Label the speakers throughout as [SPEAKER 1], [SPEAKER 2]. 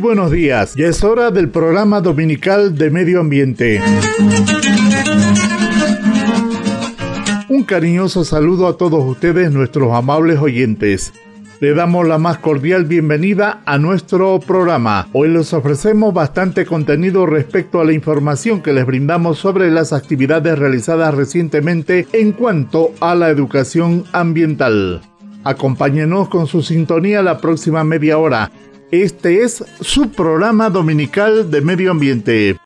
[SPEAKER 1] Buenos días, ya es hora del programa dominical de medio ambiente. Un cariñoso saludo a todos ustedes, nuestros amables oyentes. Le damos la más cordial bienvenida a nuestro programa. Hoy les ofrecemos bastante contenido respecto a la información que les brindamos sobre las actividades realizadas recientemente en cuanto a la educación ambiental. Acompáñenos con su sintonía la próxima media hora. Este es su programa dominical de medio ambiente.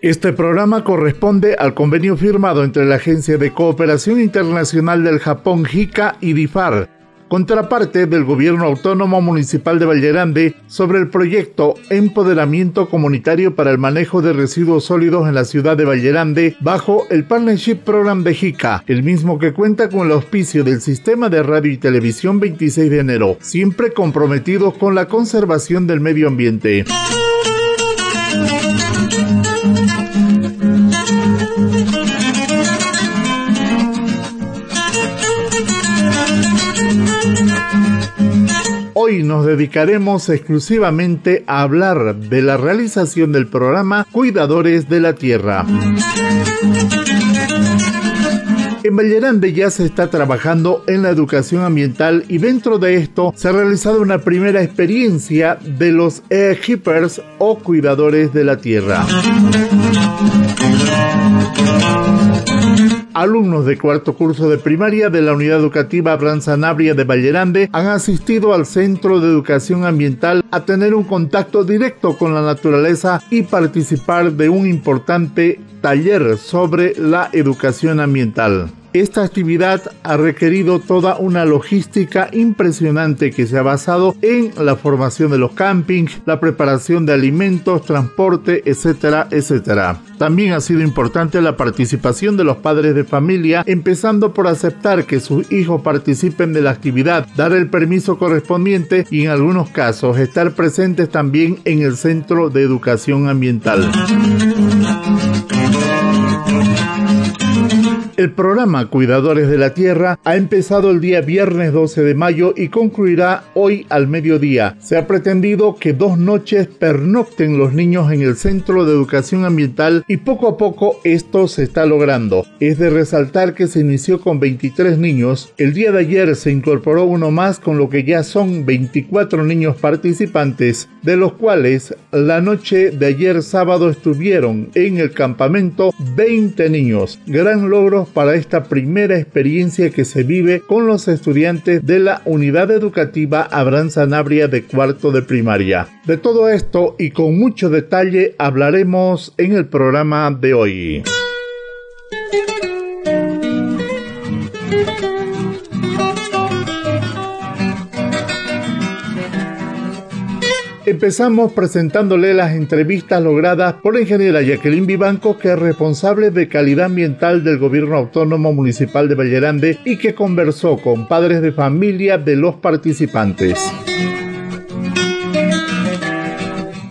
[SPEAKER 1] Este programa corresponde al convenio firmado entre la Agencia de Cooperación Internacional del Japón JICA y DIFAR, contraparte del Gobierno Autónomo Municipal de Vallerande sobre el proyecto Empoderamiento Comunitario para el Manejo de Residuos Sólidos en la ciudad de Vallerande bajo el Partnership Program de JICA, el mismo que cuenta con el auspicio del Sistema de Radio y Televisión 26 de enero, siempre comprometidos con la conservación del medio ambiente. Hoy nos dedicaremos exclusivamente a hablar de la realización del programa Cuidadores de la Tierra. En Vallerande ya se está trabajando en la educación ambiental y dentro de esto se ha realizado una primera experiencia de los keepers o cuidadores de la tierra. Alumnos de cuarto curso de primaria de la Unidad Educativa Abraham Sanabria de Vallerande han asistido al Centro de Educación Ambiental a tener un contacto directo con la naturaleza y participar de un importante taller sobre la educación ambiental. Esta actividad ha requerido toda una logística impresionante que se ha basado en la formación de los campings, la preparación de alimentos, transporte, etcétera, etcétera. También ha sido importante la participación de los padres de familia, empezando por aceptar que sus hijos participen de la actividad, dar el permiso correspondiente y en algunos casos estar presentes también en el centro de educación ambiental. El programa Cuidadores de la Tierra ha empezado el día viernes 12 de mayo y concluirá hoy al mediodía. Se ha pretendido que dos noches pernocten los niños en el Centro de Educación Ambiental y poco a poco esto se está logrando. Es de resaltar que se inició con 23 niños. El día de ayer se incorporó uno más con lo que ya son 24 niños participantes, de los cuales la noche de ayer sábado estuvieron en el campamento 20 niños. Gran logro para esta primera experiencia que se vive con los estudiantes de la unidad educativa Abraham Sanabria de cuarto de primaria. De todo esto y con mucho detalle hablaremos en el programa de hoy. Empezamos presentándole las entrevistas logradas por la ingeniera Jacqueline Vivanco, que es responsable de calidad ambiental del Gobierno Autónomo Municipal de Vallerande y que conversó con padres de familia de los participantes.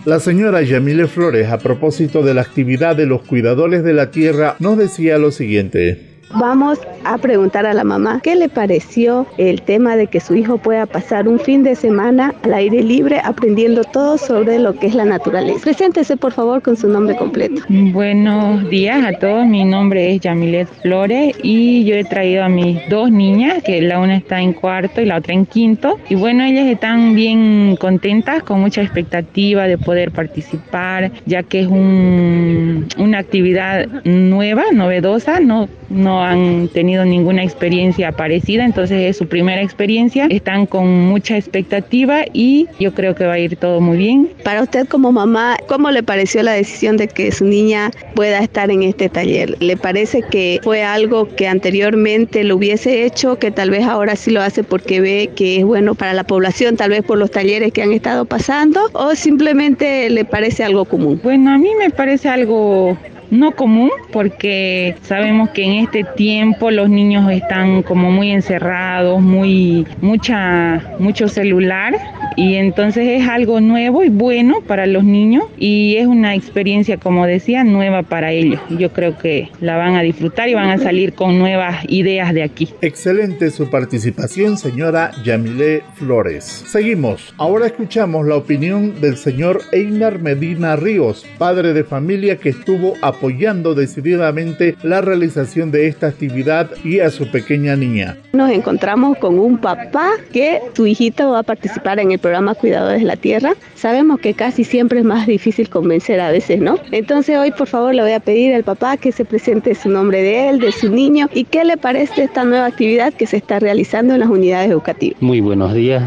[SPEAKER 1] La señora Yamile Flores, a propósito de la actividad de los cuidadores de la tierra, nos decía lo siguiente.
[SPEAKER 2] Vamos a preguntar a la mamá qué le pareció el tema de que su hijo pueda pasar un fin de semana al aire libre aprendiendo todo sobre lo que es la naturaleza. Preséntese por favor con su nombre completo.
[SPEAKER 3] Buenos días a todos, mi nombre es Yamilet Flores y yo he traído a mis dos niñas, que la una está en cuarto y la otra en quinto. Y bueno, ellas están bien contentas, con mucha expectativa de poder participar, ya que es una actividad nueva, novedosa, no, no han tenido ninguna experiencia parecida, entonces es su primera experiencia, están con mucha expectativa y yo creo que va a ir todo muy bien.
[SPEAKER 2] Para usted como mamá, ¿cómo le pareció la decisión de que su niña pueda estar en este taller? ¿Le parece que fue algo que anteriormente lo hubiese hecho, que tal vez ahora sí lo hace porque ve que es bueno para la población, tal vez por los talleres que han estado pasando, o simplemente le parece algo común?
[SPEAKER 3] Bueno, a mí me parece algo no común porque sabemos que en este tiempo los niños están como muy encerrados, muy mucha mucho celular y entonces es algo nuevo y bueno para los niños y es una experiencia, como decía, nueva para ellos. Yo creo que la van a disfrutar y van a salir con nuevas ideas de aquí.
[SPEAKER 1] Excelente su participación, señora Yamile Flores. Seguimos. Ahora escuchamos la opinión del señor Einar Medina Ríos, padre de familia que estuvo apoyando decididamente la realización de esta actividad y a su pequeña niña.
[SPEAKER 2] Nos encontramos con un papá que su hijito va a participar en el programa Cuidadores de la Tierra. Sabemos que casi siempre es más difícil convencer a veces, ¿no? Entonces hoy por favor le voy a pedir al papá que se presente su nombre de él, de su niño y qué le parece esta nueva actividad que se está realizando en las unidades educativas.
[SPEAKER 4] Muy buenos días.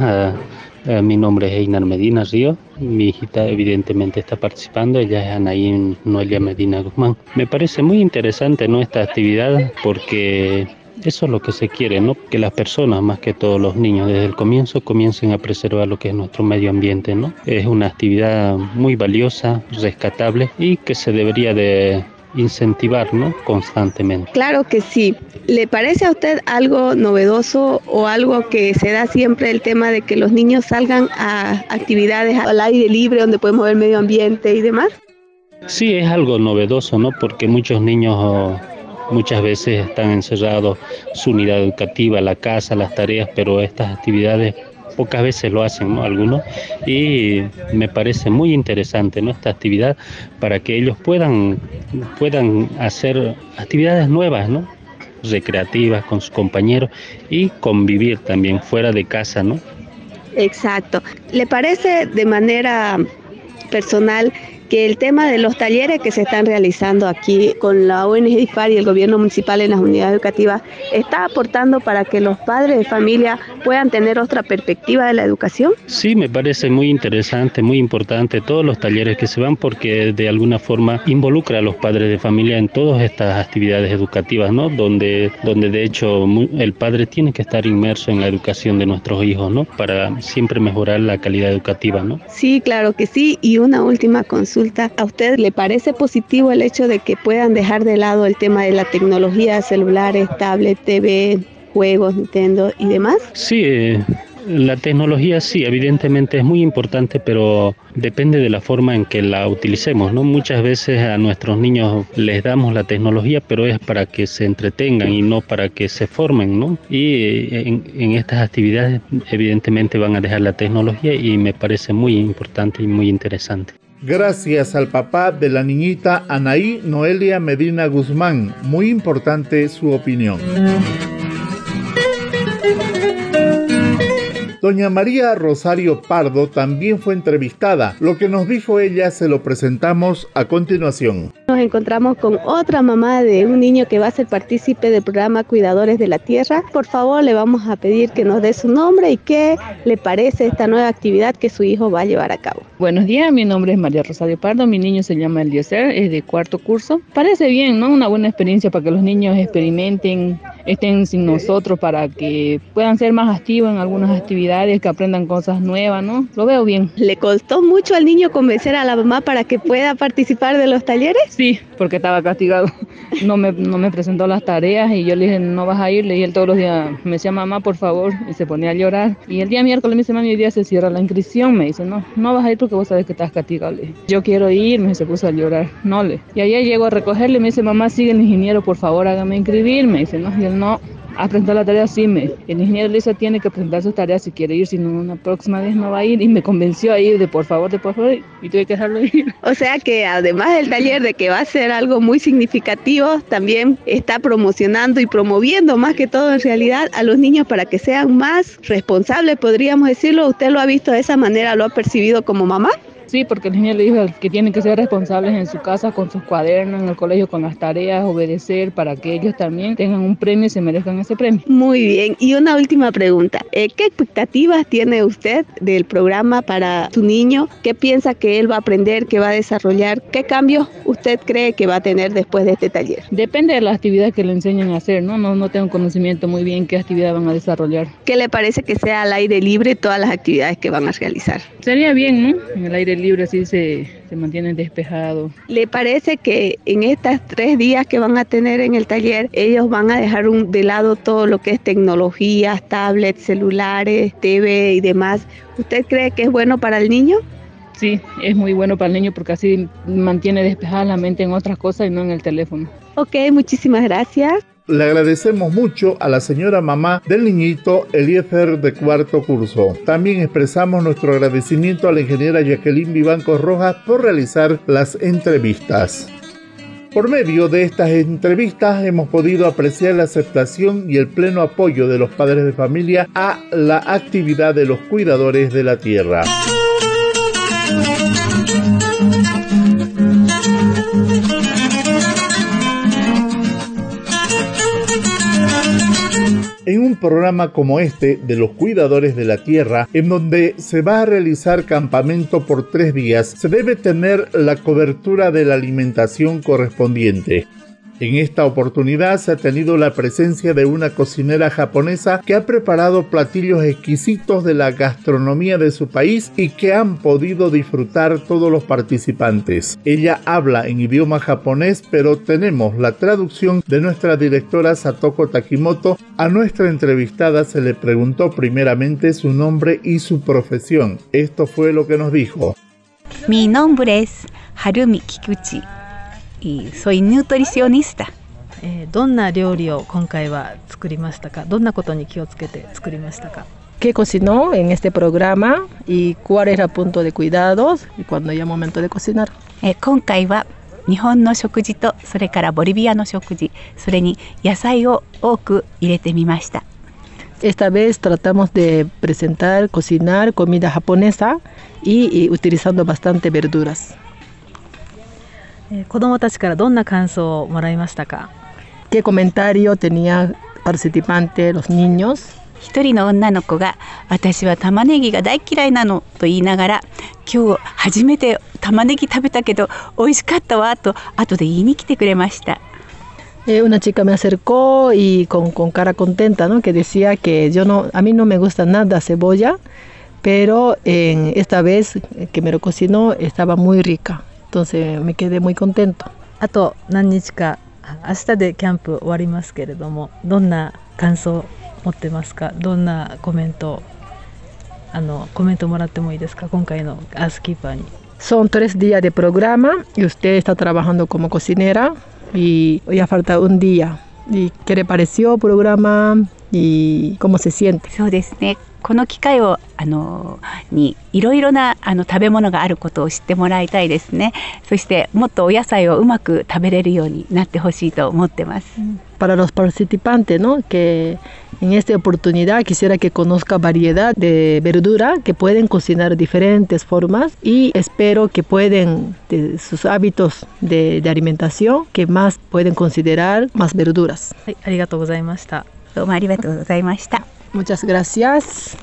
[SPEAKER 4] mi nombre es Einar Medina Río. Mi hijita evidentemente está participando. Ella es Anaí Noelia Medina Guzmán. Me parece muy interesante ¿no? esta actividad porque eso es lo que se quiere, ¿no? Que las personas, más que todos los niños, desde el comienzo comiencen a preservar lo que es nuestro medio ambiente, ¿no? Es una actividad muy valiosa, rescatable y que se debería de incentivar ¿no? constantemente.
[SPEAKER 2] Claro que sí. ¿Le parece a usted algo novedoso o algo que se da siempre el tema de que los niños salgan a actividades al aire libre donde podemos ver medio ambiente y demás?
[SPEAKER 4] Sí, es algo novedoso, ¿no? Porque muchos niños muchas veces están encerrados, su unidad educativa, la casa, las tareas, pero estas actividades pocas veces lo hacen, ¿no? Algunos, y me parece muy interesante. Esta actividad para que ellos puedan, puedan hacer actividades nuevas, ¿no? recreativas con sus compañeros y convivir también fuera de casa, ¿no?
[SPEAKER 2] Exacto. ¿Le parece de manera personal que el tema de los talleres que se están realizando aquí con la ONG DIFAR y el gobierno municipal en las unidades educativas está aportando para que los padres de familia puedan tener otra perspectiva de la educación?
[SPEAKER 4] Sí, me parece muy interesante, muy importante todos los talleres que se van porque de alguna forma involucra a los padres de familia en todas estas actividades educativas, ¿no? Donde, donde de hecho el padre tiene que estar inmerso en la educación de nuestros hijos, ¿no? Para siempre mejorar la calidad educativa, ¿no?
[SPEAKER 2] Sí, claro que sí. Y una última consulta ¿A usted le parece positivo el hecho de que puedan dejar de lado el tema de la tecnología, celulares, tablet, TV, juegos, Nintendo y demás?
[SPEAKER 4] Sí, eh, la tecnología sí, evidentemente es muy importante, pero depende de la forma en que la utilicemos, ¿no? Muchas veces a nuestros niños les damos la tecnología, pero es para que se entretengan y no para que se formen, ¿no? Y eh, en, en estas actividades evidentemente van a dejar la tecnología y me parece muy importante y muy interesante
[SPEAKER 1] gracias al papá de la niñita Anaí Noelia Medina Guzmán. Muy importante su opinión. Doña María Rosario Pardo también fue entrevistada. Lo que nos dijo ella se lo presentamos a continuación.
[SPEAKER 2] Nos encontramos con otra mamá de un niño que va a ser partícipe del programa Cuidadores de la Tierra. Por favor, le vamos a pedir que nos dé su nombre y qué le parece esta nueva actividad que su hijo va a llevar a cabo.
[SPEAKER 5] Buenos días, mi nombre es María Rosario Pardo, mi niño se llama Eliezer, es de cuarto curso. Parece bien, ¿no? Una buena experiencia para que los niños experimenten, estén sin nosotros, para que puedan ser más activos en algunas actividades, que aprendan cosas nuevas, ¿no? Lo veo bien.
[SPEAKER 2] ¿Le costó mucho al niño convencer a la mamá para que pueda participar de los talleres?
[SPEAKER 5] Sí, porque estaba castigado. No me, no me presentó las tareas y yo le dije, no vas a ir. Le dije todos los días, me decía, mamá, por favor. Y se ponía a llorar. Y el día miércoles me dice, mami, hoy día se cierra la inscripción. Me dice, no, no vas a ir porque vos sabes que estás castigado. Le dije, yo quiero ir. Me se puso a llorar. No le. Y ayer llego a recogerle y me dice, mamá, sigue el ingeniero, por favor, hágame inscribir. Me dice, no. Y él no a presentar la tarea, sí, me, el ingeniero Lisa tiene que presentar sus tareas si quiere ir, si no, una próxima vez no va a ir y me convenció a ir de por favor, de por favor y tuve que dejarlo ir.
[SPEAKER 2] O sea que además del taller de que va a ser algo muy significativo, también está promocionando y promoviendo más que todo en realidad a los niños para que sean más responsables, podríamos decirlo. ¿Usted lo ha visto de esa manera, lo ha percibido como mamá?
[SPEAKER 5] Sí, porque el niño le dijo que tienen que ser responsables en su casa con sus cuadernos, en el colegio con las tareas, obedecer para que ellos también tengan un premio y se merezcan ese premio.
[SPEAKER 2] Muy bien. Y una última pregunta. Eh, ¿Qué expectativas tiene usted del programa para su niño? ¿Qué piensa que él va a aprender, que va a desarrollar? ¿Qué cambios usted cree que va a tener después de este taller?
[SPEAKER 5] Depende de las actividades que le enseñan a hacer, ¿no? No, no tengo conocimiento muy bien qué actividad van a desarrollar.
[SPEAKER 2] ¿Qué le parece que sea al aire libre todas las actividades que van a realizar?
[SPEAKER 5] Sería bien, ¿no? En el aire
[SPEAKER 6] aire libre así se, se mantiene despejado.
[SPEAKER 2] ¿Le parece que en estos tres días que van a tener en el taller, ellos van a dejar un, de lado todo lo que es tecnologías, tablets, celulares, TV y demás? ¿Usted cree que es bueno para el niño?
[SPEAKER 6] Sí, es muy bueno para el niño porque así mantiene despejada la mente en otras cosas y no en el teléfono.
[SPEAKER 2] Ok, muchísimas gracias.
[SPEAKER 1] Le agradecemos mucho a la señora mamá del niñito Eliezer de cuarto curso. También expresamos nuestro agradecimiento a la ingeniera Jacqueline Vivanco Rojas por realizar las entrevistas. Por medio de estas entrevistas hemos podido apreciar la aceptación y el pleno apoyo de los padres de familia a la actividad de los cuidadores de la tierra. Un programa como este de los cuidadores de la tierra, en donde se va a realizar campamento por tres días, se debe tener la cobertura de la alimentación correspondiente. En esta oportunidad se ha tenido la presencia de una cocinera japonesa que ha preparado platillos exquisitos de la gastronomía de su país y que han podido disfrutar todos los participantes. Ella habla en idioma japonés, pero tenemos la traducción de nuestra directora Satoko Takimoto. A nuestra entrevistada se le preguntó primeramente su nombre y su profesión. Esto fue lo que nos dijo.
[SPEAKER 7] Mi nombre es Harumi Kikuchi. Soy nutricionista.
[SPEAKER 8] えー、どんな料理を今回は作りましたかどんなことに気をつけて作りましたか
[SPEAKER 6] ¿Qué cocinó en este programa y cuál era el punto de cuidados y cuando ya momento de cocinar?
[SPEAKER 7] えー、今回は日本の食事とそれからボリビアの食事それに野菜を多く入れてみました
[SPEAKER 6] Esta vez tratamos de presentar, cocinar comida japonesa y, y utilizando bastante verduras.
[SPEAKER 8] えー、子どもたちからどんな感想をもらいましたか
[SPEAKER 6] ¿Qué comentario tenía participante los niños?
[SPEAKER 7] 一人の女の子が私は玉ねぎが大嫌いなのと言いながら今日初めて玉ねぎ食べたけど美味しかったわと後で言いに来てくれました。
[SPEAKER 6] Eh, una chica me acercó y con, con cara contenta, ¿no? Que decía que yo no, a mí no me gusta nada cebolla, pero en esta vez que me lo cocinó estaba muy rica. Entonces me quedé muy contento.
[SPEAKER 8] あと何日か明日でキャンプ終わりますけれどもどんな感想を持ってますかどんなコメントあのコメントもらってもいいですか今回のアースキーパーに
[SPEAKER 6] Son tres días de programa y usted está trabajando como cocinera y ya falta un día. ¿Y qué le pareció el programa y cómo se siente?
[SPEAKER 7] そうですね この機会をあのにいろいろなあの食べ物があることを知ってもらいたいですねそしてもっとお野菜をうまく食べれるようになってほしいと思ってます。
[SPEAKER 6] Para los participantes, ¿no? Que en esta oportunidad quisiera que conozca variedad de verdura que pueden cocinar diferentes formas y espero que pueden de sus hábitos de, de alimentación que más pueden considerar más verduras.
[SPEAKER 8] はい、ありがとうございました。
[SPEAKER 7] どうもありがとうございました。
[SPEAKER 6] Muchas gracias.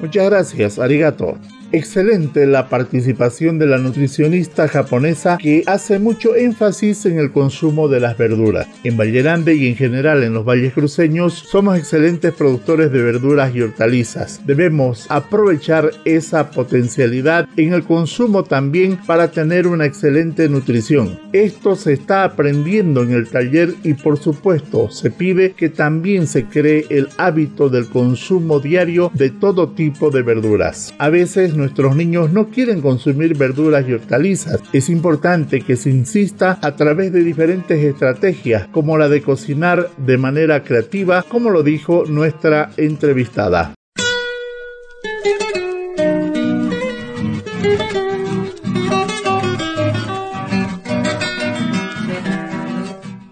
[SPEAKER 1] Muchas gracias, arigato. Excelente la participación de la nutricionista japonesa que hace mucho énfasis en el consumo de las verduras. En Valle Grande y en general en los valles cruceños somos excelentes productores de verduras y hortalizas. Debemos aprovechar esa potencialidad en el consumo también para tener una excelente nutrición. Esto se está aprendiendo en el taller y por supuesto se pide que también se cree el hábito del consumo diario de todo tipo de verduras. A veces nuestros niños no quieren consumir verduras y hortalizas. Es importante que se insista a través de diferentes estrategias, como la de cocinar de manera creativa, como lo dijo nuestra entrevistada.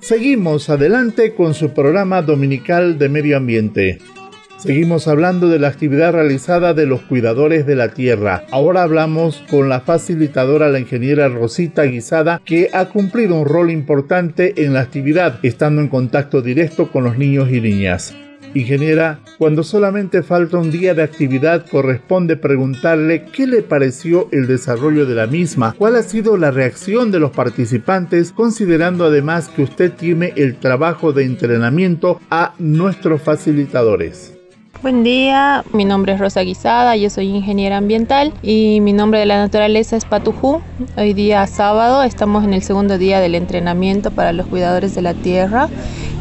[SPEAKER 1] Seguimos adelante con su programa dominical de medio ambiente. Seguimos hablando de la actividad realizada de los cuidadores de la tierra. Ahora hablamos con la facilitadora, la ingeniera Rosita Guisada, que ha cumplido un rol importante en la actividad, estando en contacto directo con los niños y niñas. Ingeniera, cuando solamente falta un día de actividad corresponde preguntarle qué le pareció el desarrollo de la misma, cuál ha sido la reacción de los participantes, considerando además que usted tiene el trabajo de entrenamiento a nuestros facilitadores.
[SPEAKER 9] Buen día, mi nombre es Rosa Guisada, yo soy ingeniera ambiental y mi nombre de la naturaleza es Patujú. Hoy día sábado estamos en el segundo día del entrenamiento para los cuidadores de la tierra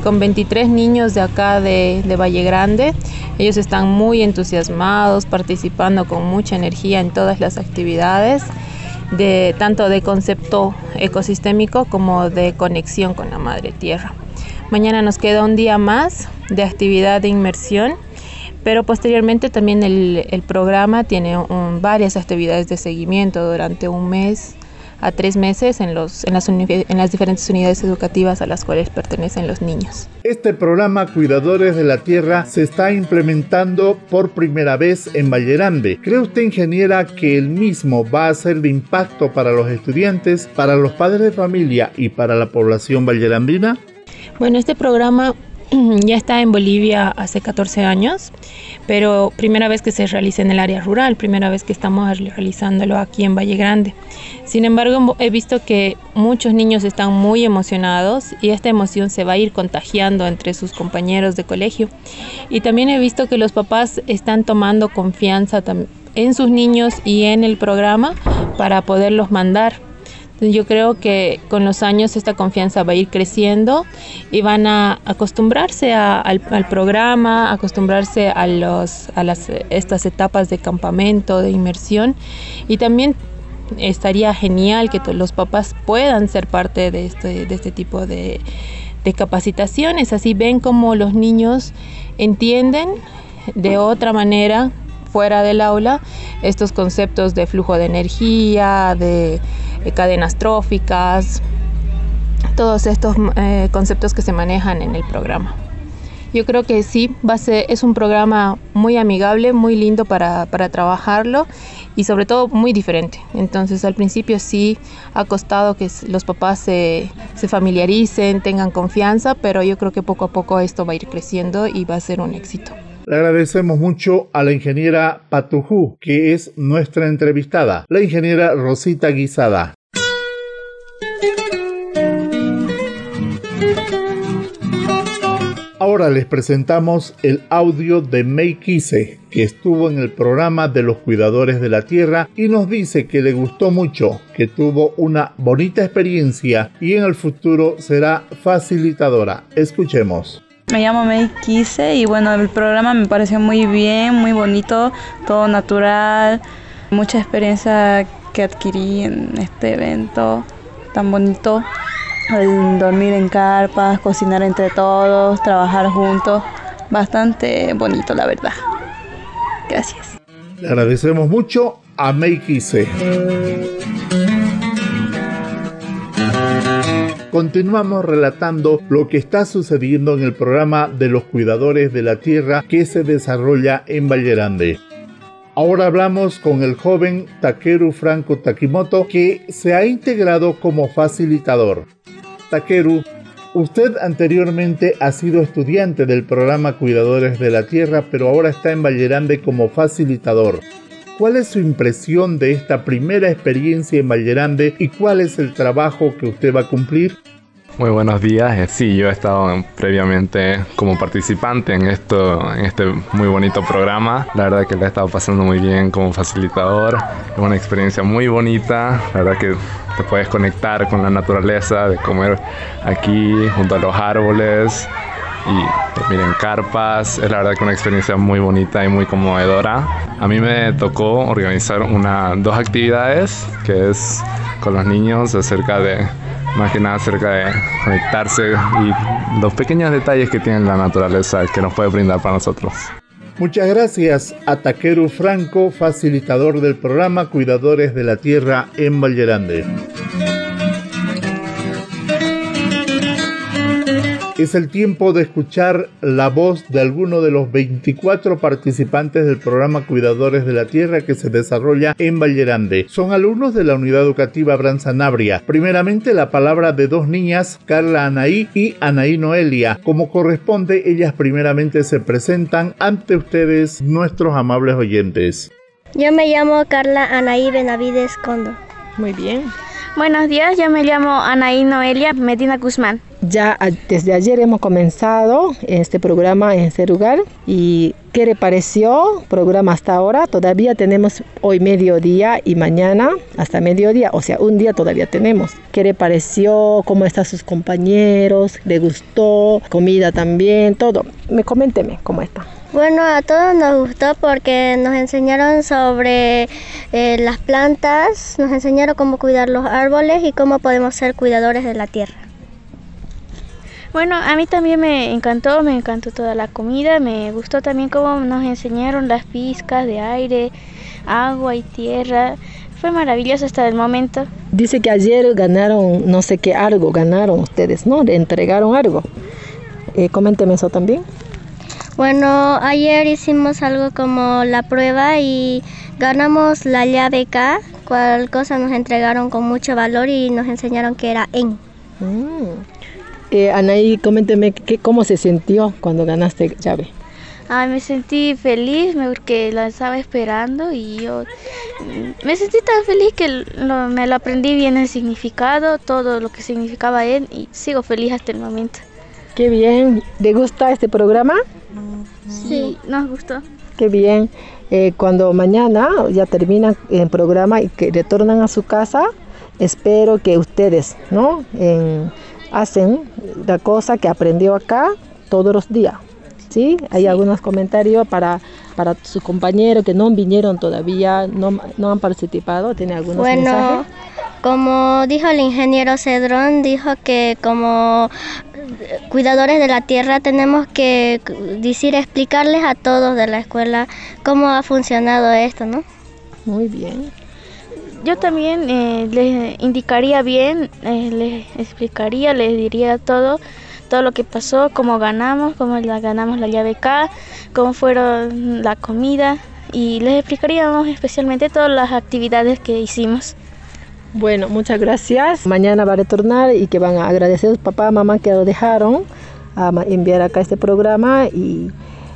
[SPEAKER 9] con 23 niños de acá de, de Valle Grande. Ellos están muy entusiasmados, participando con mucha energía en todas las actividades de tanto de concepto ecosistémico como de conexión con la madre tierra. Mañana nos queda un día más de actividad de inmersión, pero posteriormente también el, el programa tiene un, varias actividades de seguimiento durante un mes a tres meses en, los, en, las, en las diferentes unidades educativas a las cuales pertenecen los niños.
[SPEAKER 1] Este programa Cuidadores de la Tierra se está implementando por primera vez en Vallerande. ¿Cree usted, ingeniera, que el mismo va a ser de impacto para los estudiantes, para los padres de familia y para la población vallerandina?
[SPEAKER 9] Bueno, este programa ya está en Bolivia hace 14 años, pero primera vez que se realiza en el área rural, primera vez que estamos realizándolo aquí en Valle Grande. Sin embargo, he visto que muchos niños están muy emocionados y esta emoción se va a ir contagiando entre sus compañeros de colegio. Y también he visto que los papás están tomando confianza en sus niños y en el programa para poderlos mandar yo creo que con los años esta confianza va a ir creciendo y van a acostumbrarse al, programa, acostumbrarse a, los, a las, estas etapas de campamento, de inmersión. Y también estaría genial que los papás puedan ser parte de este, de este tipo de, de capacitaciones, así ven como los niños entienden de otra manera fuera del aula estos conceptos de flujo de energía, de cadenas tróficas, todos estos eh, conceptos que se manejan en el programa. Yo creo que sí, va a ser, es un programa muy amigable, muy lindo para, para trabajarlo y sobre todo muy diferente. Entonces al principio sí ha costado que los papás se, se, familiaricen, tengan confianza, pero yo creo que poco a poco esto va a ir creciendo y va a ser un éxito.
[SPEAKER 1] Le agradecemos mucho a la ingeniera Patujú, que es nuestra entrevistada, la ingeniera Rosita Guisada. Ahora les presentamos el audio de May Kise, que estuvo en el programa de los cuidadores de la tierra y nos dice que le gustó mucho, que tuvo una bonita experiencia y en el futuro será facilitadora. Escuchemos.
[SPEAKER 10] Me llamo May Kise y bueno, el programa me pareció muy bien, muy bonito, todo natural, mucha experiencia que adquirí en este evento tan bonito. Dormir en carpas, cocinar entre todos, trabajar juntos, bastante bonito la verdad. Gracias.
[SPEAKER 1] Le agradecemos mucho a May Kise. Continuamos relatando lo que está sucediendo en el programa de los cuidadores de la tierra que se desarrolla en Vallerande. Ahora hablamos con el joven Takeru Franco Takimoto que se ha integrado como facilitador. Takeru, usted anteriormente ha sido estudiante del programa Cuidadores de la Tierra, pero ahora está en Vallerande como facilitador. ¿Cuál es su impresión de esta primera experiencia en Vallerande y cuál es el trabajo que usted va a cumplir?
[SPEAKER 11] Muy buenos días. Eh, sí, yo he estado previamente como participante en esto, en este muy bonito programa. La verdad que le he estado pasando muy bien como facilitador. Es una experiencia muy bonita. La verdad que te puedes conectar con la naturaleza, de comer aquí junto a los árboles, y miren carpas. Es la verdad que una experiencia muy bonita y muy conmovedora. A mí me tocó organizar una, dos actividades que es con los niños acerca de más que nada acerca de conectarse y los pequeños detalles que tiene la naturaleza que nos puede brindar para nosotros.
[SPEAKER 1] Muchas gracias a Takeru Franco, facilitador del programa Cuidadores de la Tierra en Vallerande. Es el tiempo de escuchar la voz de alguno de los 24 participantes del programa Cuidadores de la Tierra que se desarrolla en Vallerande. Son alumnos de la unidad educativa Branzanabria. Primeramente la palabra de dos niñas, Carla Anaí y Anaí Noelia. Como corresponde, ellas primeramente se presentan ante ustedes, nuestros amables oyentes.
[SPEAKER 12] Yo me llamo Carla Anaí Benavides Condo.
[SPEAKER 9] Muy bien.
[SPEAKER 12] Buenos días, yo me llamo Anaí Noelia Medina Guzmán.
[SPEAKER 6] Ya desde ayer hemos comenzado este programa en este lugar y ¿qué le pareció programa hasta ahora? Todavía tenemos hoy mediodía y mañana hasta mediodía, o sea, un día todavía tenemos. ¿Qué le pareció? ¿Cómo están sus compañeros? ¿Le gustó? ¿Comida también? Todo. Me coménteme cómo está.
[SPEAKER 13] Bueno, a todos nos gustó porque nos enseñaron sobre eh, las plantas, nos enseñaron cómo cuidar los árboles y cómo podemos ser cuidadores de la tierra.
[SPEAKER 12] Bueno, a mí también me encantó, me encantó toda la comida, me gustó también cómo nos enseñaron las pizcas de aire, agua y tierra. Fue maravilloso hasta el momento.
[SPEAKER 6] Dice que ayer ganaron, no sé qué algo, ganaron ustedes, ¿no? Le entregaron algo. Eh, coménteme eso también.
[SPEAKER 13] Bueno, ayer hicimos algo como la prueba y ganamos la llave K, cual cosa nos entregaron con mucho valor y nos enseñaron que era en.
[SPEAKER 6] Mm. Eh, Anaí, coménteme ¿qué, cómo se sintió cuando ganaste llave.
[SPEAKER 12] Ay, me sentí feliz porque la estaba esperando y yo me sentí tan feliz que me lo aprendí bien el significado, todo lo que significaba él y sigo feliz hasta el momento.
[SPEAKER 6] Qué bien. ¿Le gusta este programa?
[SPEAKER 12] Sí, nos gustó.
[SPEAKER 6] Qué bien. Eh, cuando mañana ya terminan el programa y que retornan a su casa, espero que ustedes, ¿no? hacen la cosa que aprendió acá todos los días. ¿Sí? Hay algunos comentarios para, para sus compañeros que no vinieron todavía, no, no han participado. ¿Tiene algunos
[SPEAKER 13] bueno, Como dijo el ingeniero Cedrón, dijo que como cuidadores de la tierra tenemos que decir, explicarles a todos de la escuela cómo ha funcionado esto, ¿no?
[SPEAKER 6] Muy bien
[SPEAKER 12] yo también eh, les indicaría bien, eh, les explicaría, les diría todo, todo lo que pasó, cómo ganamos, cómo la, ganamos la llave K, cómo fueron la comida y les explicaríamos especialmente todas las actividades que hicimos.
[SPEAKER 6] Bueno, muchas gracias. Mañana va a retornar y que van a agradecer a papá, mamá que lo dejaron a enviar acá este programa y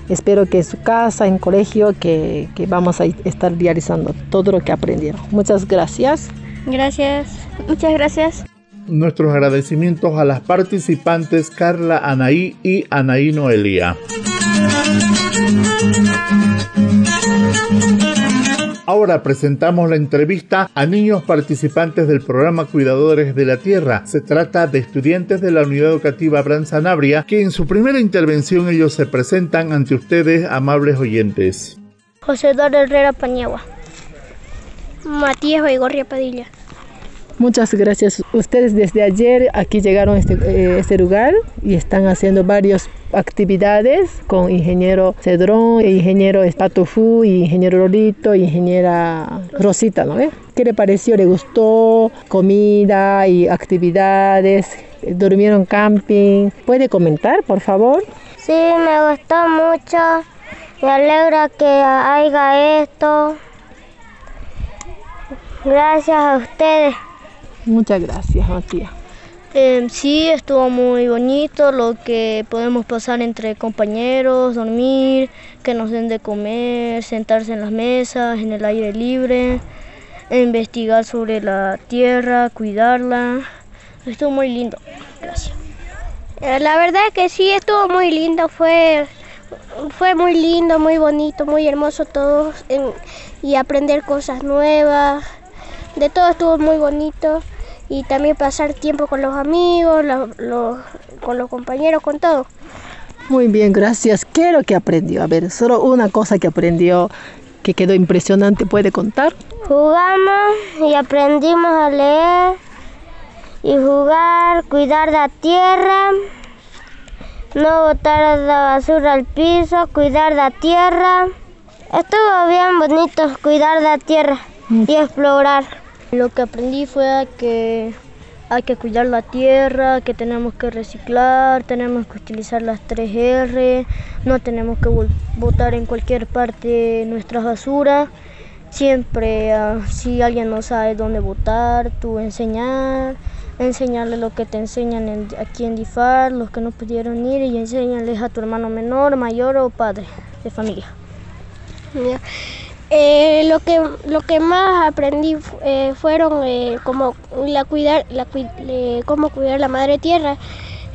[SPEAKER 6] Espero que en su casa, en colegio, que, que vamos a estar realizando todo lo que aprendieron. Muchas gracias.
[SPEAKER 12] Gracias. Muchas gracias.
[SPEAKER 1] Nuestros agradecimientos a las participantes Carla Anaí y Anaí Noelia. Ahora presentamos la entrevista a niños participantes del programa Cuidadores de la Tierra. Se trata de estudiantes de la Unidad Educativa Abraham Sanabria que en su primera intervención ellos se presentan ante ustedes, amables oyentes.
[SPEAKER 14] José Eduardo Herrera Pañagua. Matías Baigorria Padilla.
[SPEAKER 6] Muchas gracias. Ustedes desde ayer aquí llegaron a este, eh, este, lugar y están haciendo varias actividades con ingeniero Cedrón, ingeniero Espatofu, ingeniero Lorito, ingeniera Rosita, ¿no? ¿Qué le pareció? ¿Le gustó? Comida y actividades. ¿Durmieron camping? ¿Puede comentar, por favor?
[SPEAKER 14] Sí, me gustó mucho. Me alegra que haya esto. Gracias a ustedes.
[SPEAKER 6] Muchas gracias, Matías.
[SPEAKER 15] Em, sí, estuvo muy bonito lo que podemos pasar entre compañeros, dormir, que nos den de comer, sentarse en las mesas, en el aire libre, investigar sobre la tierra, cuidarla. Estuvo muy lindo. Gracias.
[SPEAKER 14] Eh, la verdad es que sí, estuvo muy lindo, fue, fue muy lindo, muy bonito, muy hermoso todo y aprender cosas nuevas. De todo estuvo muy bonito y también pasar tiempo con los amigos, con los compañeros, con todo.
[SPEAKER 6] Muy bien, gracias. ¿Qué es lo que aprendió? A ver, solo una cosa que aprendió que quedó impresionante, ¿puede contar?
[SPEAKER 14] Jugamos y aprendimos a leer y jugar, cuidar la tierra, no botar la basura al piso, cuidar la tierra. Estuvo bien bonito cuidar la tierra y explorar.
[SPEAKER 15] Lo que aprendí fue que hay que cuidar la tierra, que tenemos que reciclar, tenemos que utilizar las 3R, no tenemos que botar en cualquier parte nuestras basuras. Siempre, ah, si alguien no sabe dónde botar, tú enseñar, enseñarle lo que te enseñan aquí en DIFAR, los que no pudieron ir, y enseñarles a tu hermano menor, mayor o padre de familia.
[SPEAKER 14] Eh, lo que lo que más aprendí eh, fueron eh, como la cuidar la cómo cuidar la madre tierra.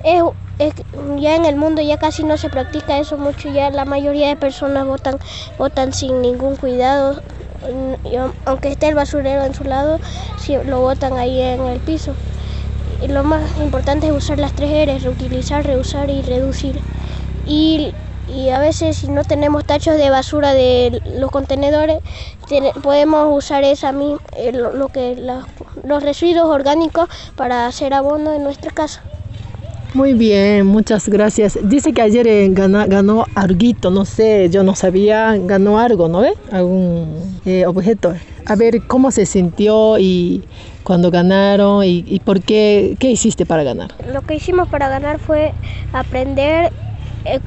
[SPEAKER 14] Es, ya en el mundo ya casi no se practica eso mucho ya la mayoría de personas votan votan sin ningún cuidado aunque esté el basurero en su lado lo botan ahí en el piso. Y lo más importante es usar las tres R reutilizar reusar y reducir. Y y a veces si no tenemos tachos de basura de los contenedores podemos usar esa eh, lo, que los residuos orgánicos para hacer abono en nuestra casa.
[SPEAKER 6] Muy bien, muchas gracias. Dice que ayer eh, ganó, ganó arguito, no sé, yo no sabía, ganó algo, ¿no ve? Algún eh, objeto. A ver, ¿cómo se sintió y cuando ganaron y, y por qué, qué hiciste para ganar?
[SPEAKER 14] Lo que hicimos para ganar fue aprender eh,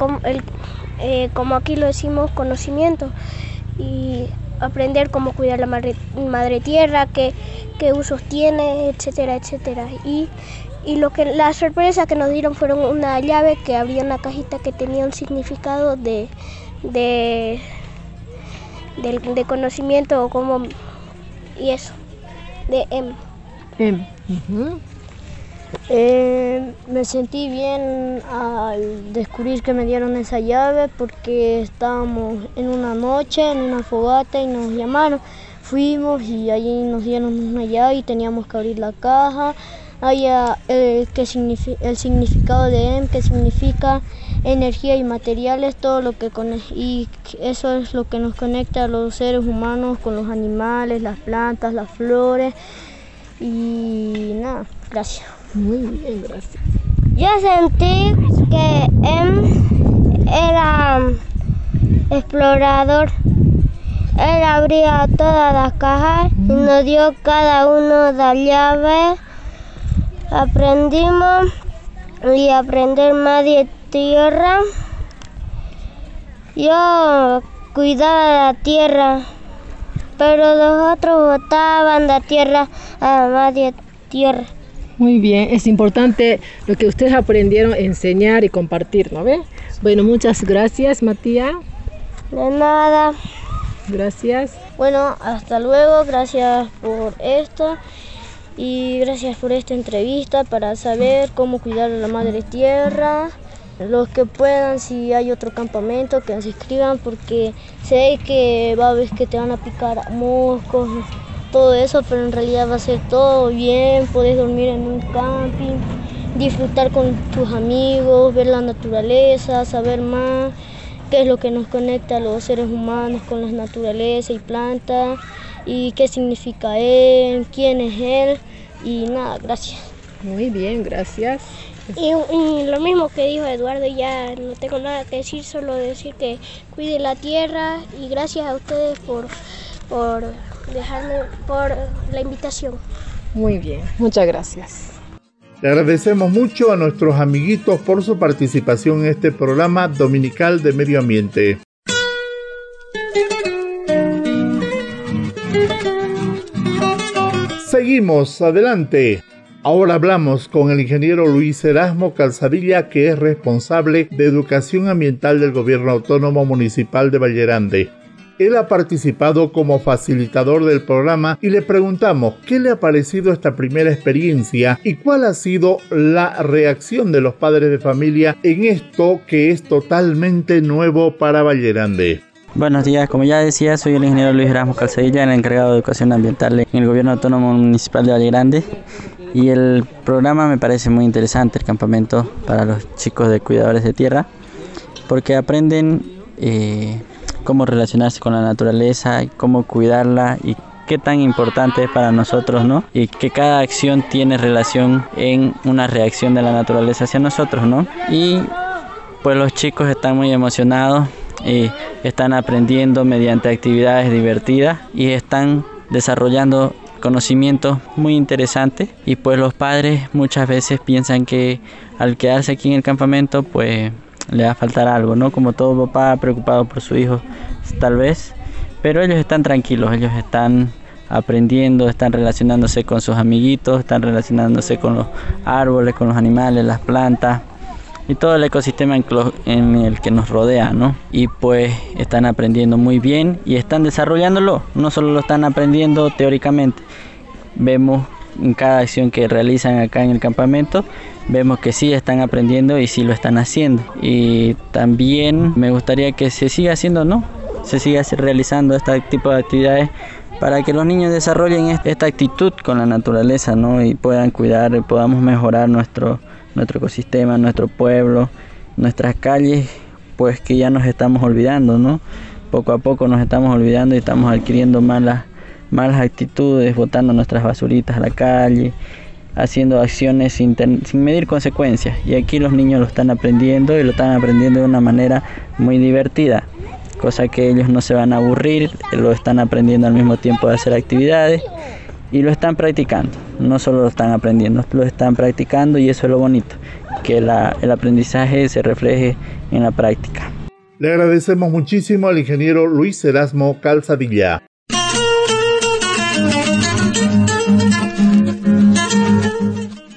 [SPEAKER 14] eh, como, aquí lo decimos, conocimiento y aprender cómo cuidar la madre, tierra, qué, usos tiene, etcétera, etcétera. Y, lo que la sorpresa que nos dieron fueron una llave que abría una cajita que tenía un significado de, de, de, conocimiento o como y eso, de M.
[SPEAKER 6] M.
[SPEAKER 15] Eh, me sentí bien al descubrir que me dieron esa llave porque estábamos en una noche, en una fogata y nos llamaron. Fuimos y allí nos dieron una llave y teníamos que abrir la caja. Allá el, que el significado de M, que significa energía y materiales, todo lo que y eso es lo que nos conecta a los seres humanos con los animales, las plantas, las flores y nada, gracias.
[SPEAKER 6] Muy bien, gracias.
[SPEAKER 14] Yo sentí que él era explorador. Él abría todas las cajas y nos dio cada uno la llave. Aprendimos y aprender más de tierra. Yo cuidaba la tierra, pero los otros botaban la tierra a más de tierra.
[SPEAKER 6] Muy bien, es importante lo que ustedes aprendieron enseñar y compartir, ¿no ve? Bueno, muchas gracias, Matías.
[SPEAKER 14] De nada.
[SPEAKER 6] Gracias.
[SPEAKER 15] Bueno, hasta luego, gracias por esto y gracias por esta entrevista para saber cómo cuidar a la madre tierra. Los que puedan, si hay otro campamento, que se inscriban porque sé que va a ver que te van a picar moscos, todo eso, pero en realidad va a ser todo bien, puedes dormir en un camping, disfrutar con tus amigos, ver la naturaleza, saber más qué es lo que nos conecta a los seres humanos con la naturaleza y plantas y qué significa él, quién es él y nada, gracias.
[SPEAKER 6] Muy bien, gracias.
[SPEAKER 14] Y, y, lo mismo que dijo Eduardo, ya no tengo nada que decir, solo decir que cuide la tierra y gracias a ustedes por, por dejarme por la invitación.
[SPEAKER 6] Muy bien, muchas gracias.
[SPEAKER 1] Le agradecemos mucho a nuestros amiguitos por su participación en este programa dominical de medio ambiente. Seguimos adelante. Ahora hablamos con el ingeniero Luis Erasmo Calzadilla, que es responsable de educación ambiental del Gobierno Autónomo Municipal de Vallerande. Él ha participado como facilitador del programa y le preguntamos qué le ha parecido esta primera experiencia y cuál ha sido la reacción de los padres de familia en esto que es totalmente nuevo para Vallerande.
[SPEAKER 16] Buenos días, como ya decía, soy el ingeniero Luis Erasmus Calcedilla, el encargado de educación ambiental en el Gobierno Autónomo Municipal de Vallegrande. Y el programa me parece muy interesante, el campamento para los chicos de cuidadores de tierra, porque aprenden eh, cómo relacionarse con la naturaleza, cómo cuidarla y qué tan importante es para nosotros, ¿no? Y que cada acción tiene relación en una reacción de la naturaleza hacia nosotros, ¿no? Y pues los chicos están muy emocionados están aprendiendo mediante actividades divertidas y están desarrollando conocimientos muy interesantes y pues los padres muchas veces piensan que al quedarse aquí en el campamento pues le va a faltar algo, ¿no? Como todo papá preocupado por su hijo, tal vez. Pero ellos están tranquilos, ellos están aprendiendo, están relacionándose con sus amiguitos, están relacionándose con los árboles, con los animales, las plantas. y todo el ecosistema en el que nos rodea, ¿no? Y pues están aprendiendo muy bien y están desarrollándolo, no solo lo están aprendiendo teóricamente, vemos en cada acción que realizan acá en el campamento, vemos que sí están aprendiendo y sí lo están haciendo. Y también me gustaría que se siga haciendo, ¿no? Se siga realizando este tipo de actividades para que los niños desarrollen esta actitud con la naturaleza, ¿no? Y puedan cuidar, y podamos mejorar nuestro, nuestro ecosistema, nuestro pueblo, nuestras calles, pues que ya nos estamos olvidando, ¿no? Poco a poco nos estamos olvidando y estamos adquiriendo malas, malas actitudes, botando nuestras basuritas a la calle, haciendo acciones sin, medir consecuencias. Y aquí los niños lo están aprendiendo y lo están aprendiendo de una manera muy divertida cosa que ellos no se van a aburrir, lo están aprendiendo al mismo tiempo de hacer actividades y lo están practicando. No solo lo están aprendiendo, lo están practicando y eso es lo bonito, que el aprendizaje se refleje en la práctica.
[SPEAKER 1] Le agradecemos muchísimo al ingeniero Luis Erasmo Calzadilla.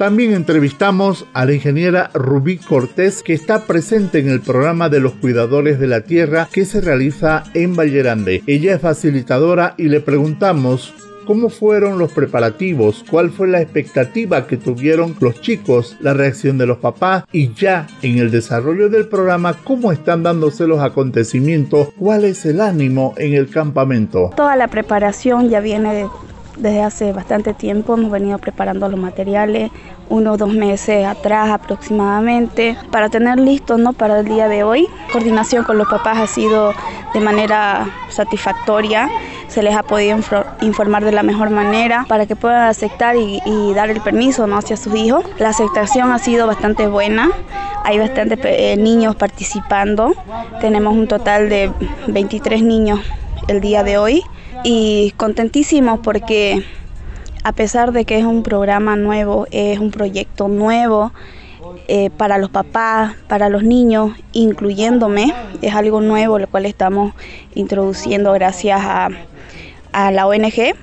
[SPEAKER 1] También entrevistamos a la ingeniera Rubí Cortés, que está presente en el programa de los cuidadores de la tierra que se realiza en Vallerande. Ella es facilitadora y le preguntamos cómo fueron los preparativos, cuál fue la expectativa que tuvieron los chicos, la reacción de los papás y ya en el desarrollo del programa, cómo están dándose los acontecimientos, cuál es el ánimo en el campamento.
[SPEAKER 17] Toda la preparación ya viene desde hace bastante tiempo hemos venido preparando los materiales, uno dos meses atrás aproximadamente, para tener listos ¿no? para el día de hoy. Coordinación con los papás ha sido de manera satisfactoria, se les ha podido informar de la mejor manera para que puedan aceptar y, dar el permiso ¿no? hacia sus hijos. La aceptación ha sido bastante buena, hay bastantes eh, niños participando, tenemos un total de 23 niños el día de hoy y contentísimos porque a pesar de que es un programa nuevo, es un proyecto nuevo eh, para los papás, para los niños, incluyéndome, es algo nuevo lo cual estamos introduciendo gracias a, a la ONG.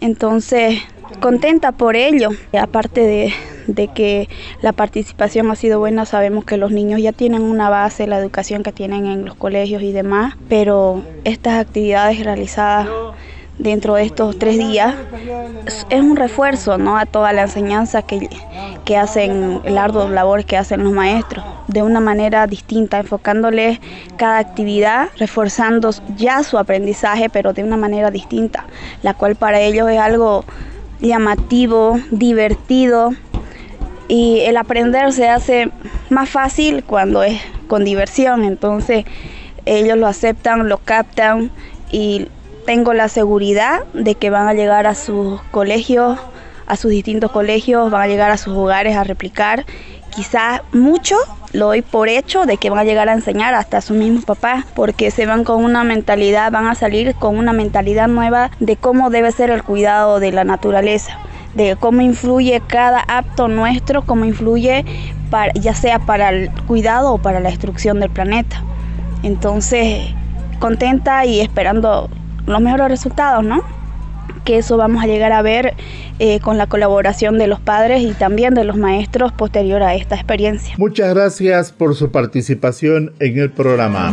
[SPEAKER 17] Entonces, contenta por ello. Aparte de, de, que la participación ha sido buena, sabemos que los niños ya tienen una base, la educación que tienen en los colegios y demás, pero estas actividades realizadas dentro de estos tres días es un refuerzo ¿no? a toda la enseñanza que, que hacen, el arduo labor que hacen los maestros, de una manera distinta, enfocándoles cada actividad, reforzando ya su aprendizaje, pero de una manera distinta, la cual para ellos es algo llamativo, divertido y el aprender se hace más fácil cuando es con diversión, entonces ellos lo aceptan, lo captan y tengo la seguridad de que van a llegar a sus colegios, a sus distintos colegios, van a llegar a sus hogares a replicar. Quizás mucho lo doy por hecho de que van a llegar a enseñar hasta a sus mismos papás, porque se van con una mentalidad, van a salir con una mentalidad nueva de cómo debe ser el cuidado de la naturaleza, de cómo influye cada acto nuestro, cómo influye para, ya sea para el cuidado o para la destrucción del planeta. Entonces, contenta y esperando los mejores resultados, ¿no? que eso vamos a llegar a ver eh, con la colaboración de los padres y también de los maestros posterior a esta experiencia.
[SPEAKER 1] Muchas gracias por su participación en el programa.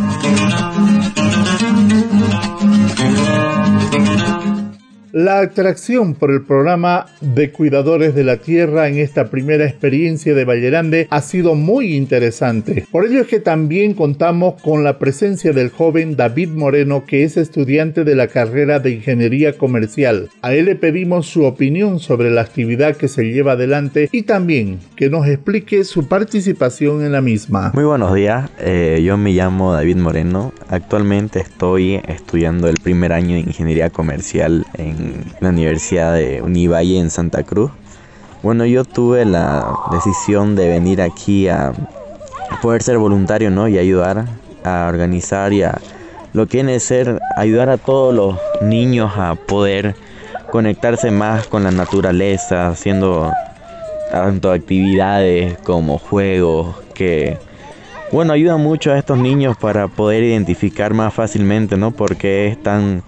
[SPEAKER 1] La atracción por el programa de cuidadores de la tierra en esta primera experiencia de Vallerande ha sido muy interesante. Por ello es que también contamos con la presencia del joven David Moreno, que es estudiante de la carrera de Ingeniería Comercial. A él le pedimos su opinión sobre la actividad que se lleva adelante y también que nos explique su participación en la misma.
[SPEAKER 18] Muy buenos días, eh, yo me llamo David Moreno. Actualmente estoy estudiando el primer año de Ingeniería Comercial en la Universidad de Univalle en Santa Cruz. Bueno, yo tuve la decisión de venir aquí a poder ser voluntario, ¿no? Y ayudar a organizar y a lo que viene ser ayudar a todos los niños a poder conectarse más con la naturaleza, haciendo tanto actividades como juegos que bueno, ayuda mucho a estos niños para poder identificar más fácilmente, ¿no? Porque es tan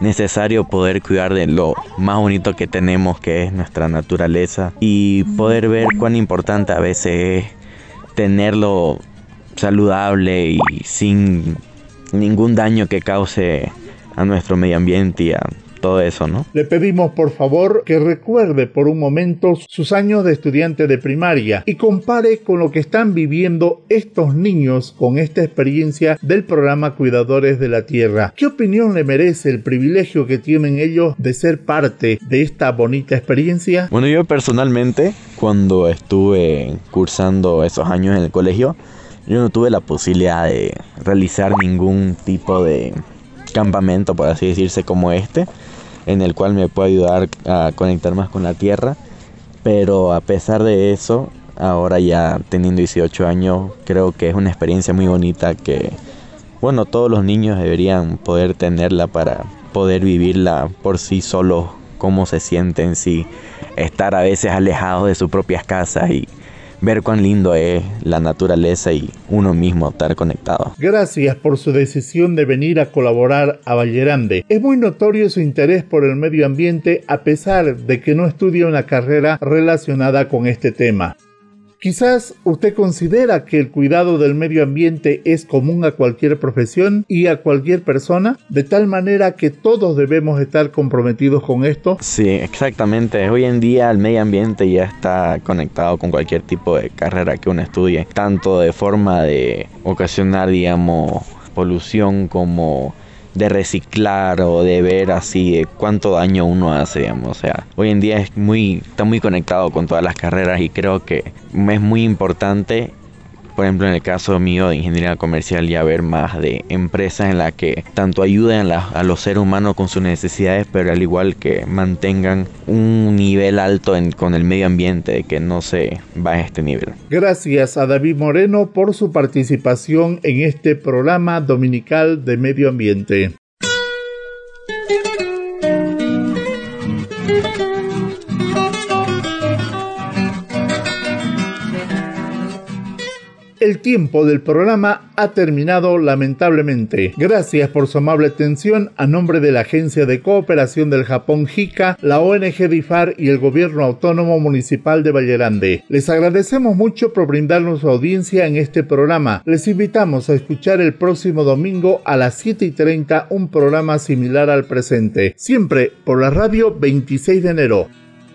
[SPEAKER 18] necesario poder cuidar de lo más bonito que tenemos, que es nuestra naturaleza, y poder ver cuán importante a veces es tenerlo saludable y sin ningún daño que cause a nuestro medio ambiente y a todo eso, ¿no?
[SPEAKER 1] Le pedimos por favor que recuerde por un momento sus años de estudiante de primaria y compare con lo que están viviendo estos niños con esta experiencia del programa Cuidadores de la Tierra. ¿Qué opinión le merece el privilegio que tienen ellos de ser parte de esta bonita experiencia?
[SPEAKER 18] Bueno, yo personalmente, cuando estuve cursando esos años en el colegio, yo no tuve la posibilidad de realizar ningún tipo de campamento, por así decirse, como este en el cual me puede ayudar a conectar más con la tierra. Pero a pesar de eso, ahora ya teniendo 18 años, creo que es una experiencia muy bonita que, bueno, todos los niños deberían poder tenerla para poder vivirla por sí solos, cómo se sienten si estar a veces alejados de sus propias casas y ver cuán lindo es la naturaleza y uno mismo estar conectado.
[SPEAKER 1] Gracias por su decisión de venir a colaborar a Vallerande. Es muy notorio su interés por el medio ambiente a pesar de que no estudia una carrera relacionada con este tema. Quizás usted considera que el cuidado del medio ambiente es común a cualquier profesión y a cualquier persona, de tal manera que todos debemos estar comprometidos con esto.
[SPEAKER 18] Sí, exactamente. Hoy en día el medio ambiente ya está conectado con cualquier tipo de carrera que uno estudie, tanto de forma de ocasionar, digamos, polución como de reciclar o de ver así cuánto daño uno hace. O sea, hoy en día es muy, está muy conectado con todas las carreras y creo que es muy importante por ejemplo, en el caso mío de ingeniería comercial, ya ver más de empresas en las que tanto ayuden a, los seres humanos con sus necesidades, pero al igual que mantengan un nivel alto con el medio ambiente, que no se a este nivel.
[SPEAKER 1] Gracias a David Moreno por su participación en este programa dominical de medio ambiente. El tiempo del programa ha terminado lamentablemente. Gracias por su amable atención a nombre de la Agencia de Cooperación del Japón JICA, la ONG DIFAR y el Gobierno Autónomo Municipal de Vallerande. Les agradecemos mucho por brindarnos su audiencia en este programa. Les invitamos a escuchar el próximo domingo a las 7 y 30 un programa similar al presente, siempre por la radio 26 de enero.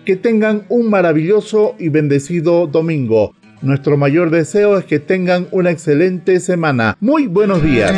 [SPEAKER 1] Que tengan un maravilloso y bendecido domingo. Nuestro mayor deseo es que tengan una excelente semana. Muy buenos días.